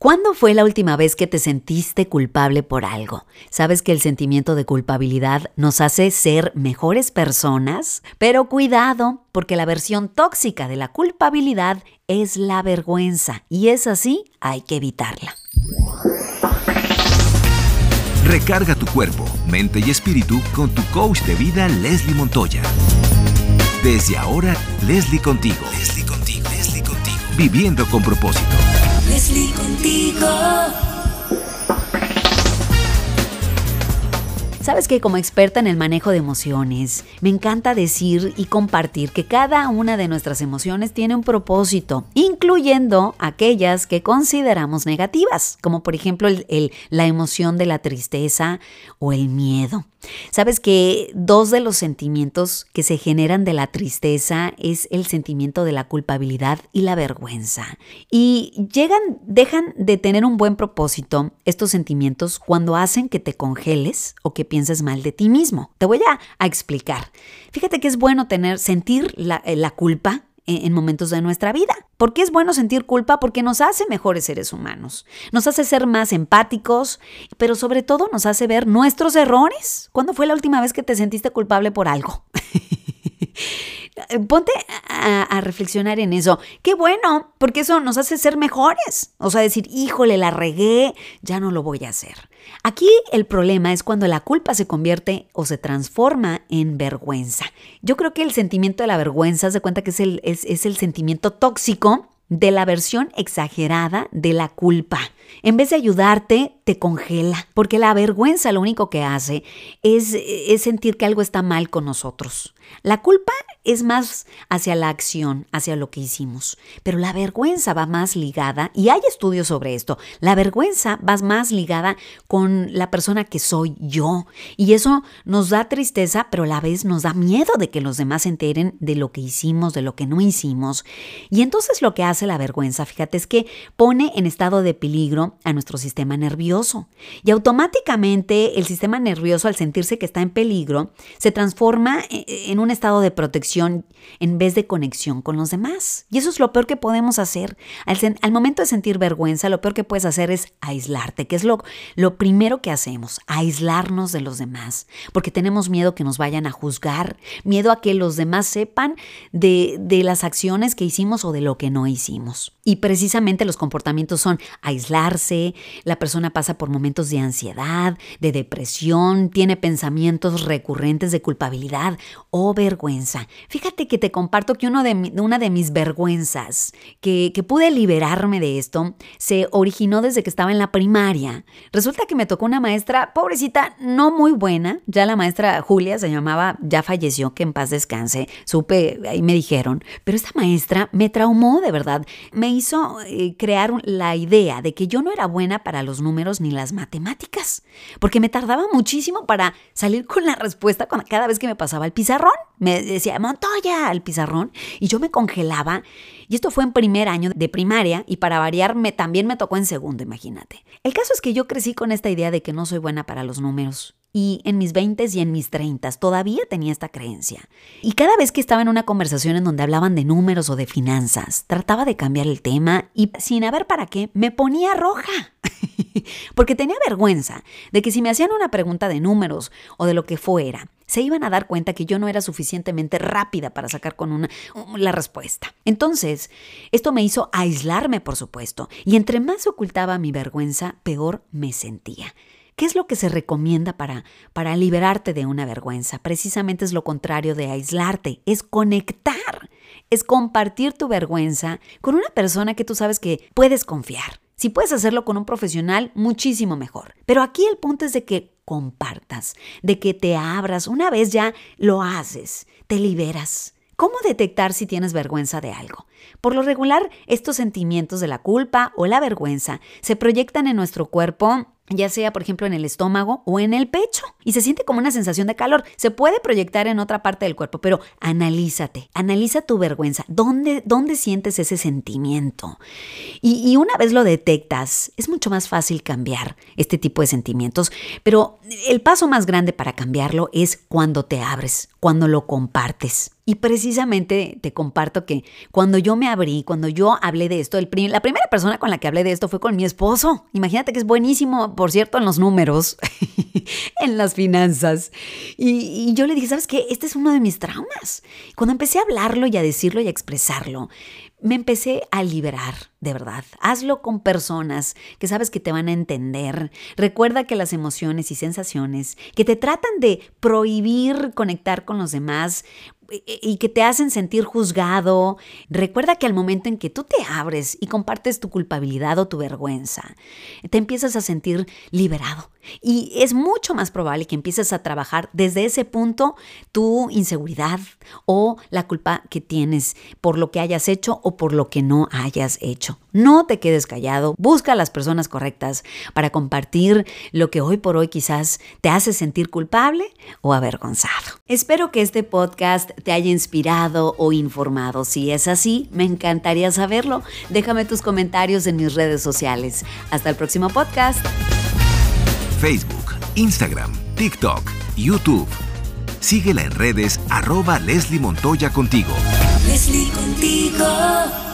¿Cuándo fue la última vez que te sentiste culpable por algo? ¿Sabes que el sentimiento de culpabilidad nos hace ser mejores personas? Pero cuidado, porque la versión tóxica de la culpabilidad es la vergüenza y es así, hay que evitarla. Recarga tu cuerpo, mente y espíritu con tu coach de vida Leslie Montoya. Desde ahora, Leslie contigo. Leslie contigo. Leslie contigo. Viviendo con propósito. Leslie contigo. Sabes que como experta en el manejo de emociones, me encanta decir y compartir que cada una de nuestras emociones tiene un propósito, incluyendo aquellas que consideramos negativas, como por ejemplo el, la emoción de la tristeza o el miedo. Sabes que dos de los sentimientos que se generan de la tristeza es el sentimiento de la culpabilidad y la vergüenza. Y llegan, dejan de tener un buen propósito estos sentimientos cuando hacen que te congeles o que pienses mal de ti mismo. Te voy a, explicar. Fíjate que es bueno tener, sentir la, eh, la culpa en momentos de nuestra vida. ¿Por qué es bueno sentir culpa? Porque nos hace mejores seres humanos, nos hace ser más empáticos, pero sobre todo nos hace ver nuestros errores. ¿Cuándo fue la última vez que te sentiste culpable por algo? Ponte a, reflexionar en eso. Qué bueno, porque eso nos hace ser mejores. O sea, decir, híjole, la regué, ya no lo voy a hacer. Aquí el problema es cuando la culpa se convierte o se transforma en vergüenza. Yo creo que el sentimiento de la vergüenza, se cuenta que es el, es el sentimiento tóxico de la versión exagerada de la culpa. En vez de ayudarte, congela, porque la vergüenza lo único que hace es, es, sentir que algo está mal con nosotros. La culpa es más hacia la acción, hacia lo que hicimos, pero la vergüenza va más ligada, y hay estudios sobre esto, la vergüenza va más ligada con la persona que soy yo, y eso nos da tristeza, pero a la vez nos da miedo de que los demás se enteren de lo que hicimos, de lo que no hicimos. Y entonces lo que hace la vergüenza, fíjate, es que pone en estado de peligro a nuestro sistema nervioso, y automáticamente el sistema nervioso al sentirse que está en peligro, se transforma e, e, en un estado de protección en vez de conexión con los demás. Y eso es lo peor que podemos hacer. Al, momento de sentir vergüenza, lo peor que puedes hacer es aislarte, que es lo, lo primero que hacemos, aislarnos de los demás, porque tenemos miedo que nos vayan a juzgar, miedo a que los demás sepan de, de las acciones que hicimos o de lo que no hicimos. Y precisamente los comportamientos son aislarse, la persona pasa por momentos de ansiedad, de depresión, tiene pensamientos recurrentes de culpabilidad o vergüenza. Fíjate que te comparto que uno de una de mis vergüenzas, que, que pude liberarme de esto, se originó desde que estaba en la primaria. Resulta que me tocó una maestra, pobrecita, no muy buena, ya la maestra Julia se llamaba, ya falleció, que en paz descanse, supe, ahí me dijeron, pero esta maestra me traumó de verdad, me hizo eh, crear la idea de que yo no era buena para los números ni las matemáticas, porque me tardaba muchísimo para salir con la respuesta cada vez que me pasaba el pizarrón. Me decía, Montoya, al pizarrón, y yo me congelaba. Y esto fue en primer año de primaria, y para variarme también me tocó en segundo, imagínate. El caso es que yo crecí con esta idea de que no soy buena para los números. Y en mis 20 y en mis 30 todavía tenía esta creencia. Y cada vez que estaba en una conversación en donde hablaban de números o de finanzas, trataba de cambiar el tema y sin haber para qué, me ponía roja. Porque tenía vergüenza de que si me hacían una pregunta de números o de lo que fuera, se iban a dar cuenta que yo no era suficientemente rápida para sacar con una la respuesta. Entonces, esto me hizo aislarme, por supuesto, y entre más ocultaba mi vergüenza, peor me sentía. ¿Qué es lo que se recomienda para, para liberarte de una vergüenza? Precisamente es lo contrario de aislarte, es conectar, es compartir tu vergüenza con una persona que tú sabes que puedes confiar. Si puedes hacerlo con un profesional, muchísimo mejor. Pero aquí el punto es de que compartas, de que te abras. Una vez ya lo haces, te liberas. ¿Cómo detectar si tienes vergüenza de algo? Por lo regular, estos sentimientos de la culpa o la vergüenza se proyectan en nuestro cuerpo ya sea por ejemplo en el estómago o en el pecho, y se siente como una sensación de calor. Se puede proyectar en otra parte del cuerpo, pero analízate, analiza tu vergüenza, ¿dónde, dónde sientes ese sentimiento? Y, y, una vez lo detectas, es mucho más fácil cambiar este tipo de sentimientos, pero el paso más grande para cambiarlo es cuando te abres, cuando lo compartes. Y precisamente te comparto que cuando yo me abrí, cuando yo hablé de esto, el la primera persona con la que hablé de esto fue con mi esposo. Imagínate que es buenísimo, por cierto, en los números, en las finanzas. Y, y, yo le dije, ¿sabes qué? Este es uno de mis traumas. Cuando empecé a hablarlo y a decirlo y a expresarlo, me empecé a liberar, de verdad. Hazlo con personas que sabes que te van a entender. Recuerda que las emociones y sensaciones que te tratan de prohibir conectar con los demás, y que te hacen sentir juzgado. Recuerda que al momento en que tú te abres y compartes tu culpabilidad o tu vergüenza, te empiezas a sentir liberado. Y es mucho más probable que empieces a trabajar desde ese punto tu inseguridad o la culpa que tienes por lo que hayas hecho o por lo que no hayas hecho. No te quedes callado, busca a las personas correctas para compartir lo que hoy por hoy quizás te hace sentir culpable o avergonzado. Espero que este podcast te haya inspirado o informado. Si es así, me encantaría saberlo. Déjame tus comentarios en mis redes sociales. Hasta el próximo podcast. Facebook, Instagram, TikTok, YouTube. Síguela en redes arroba Leslie Montoya contigo. Leslie contigo.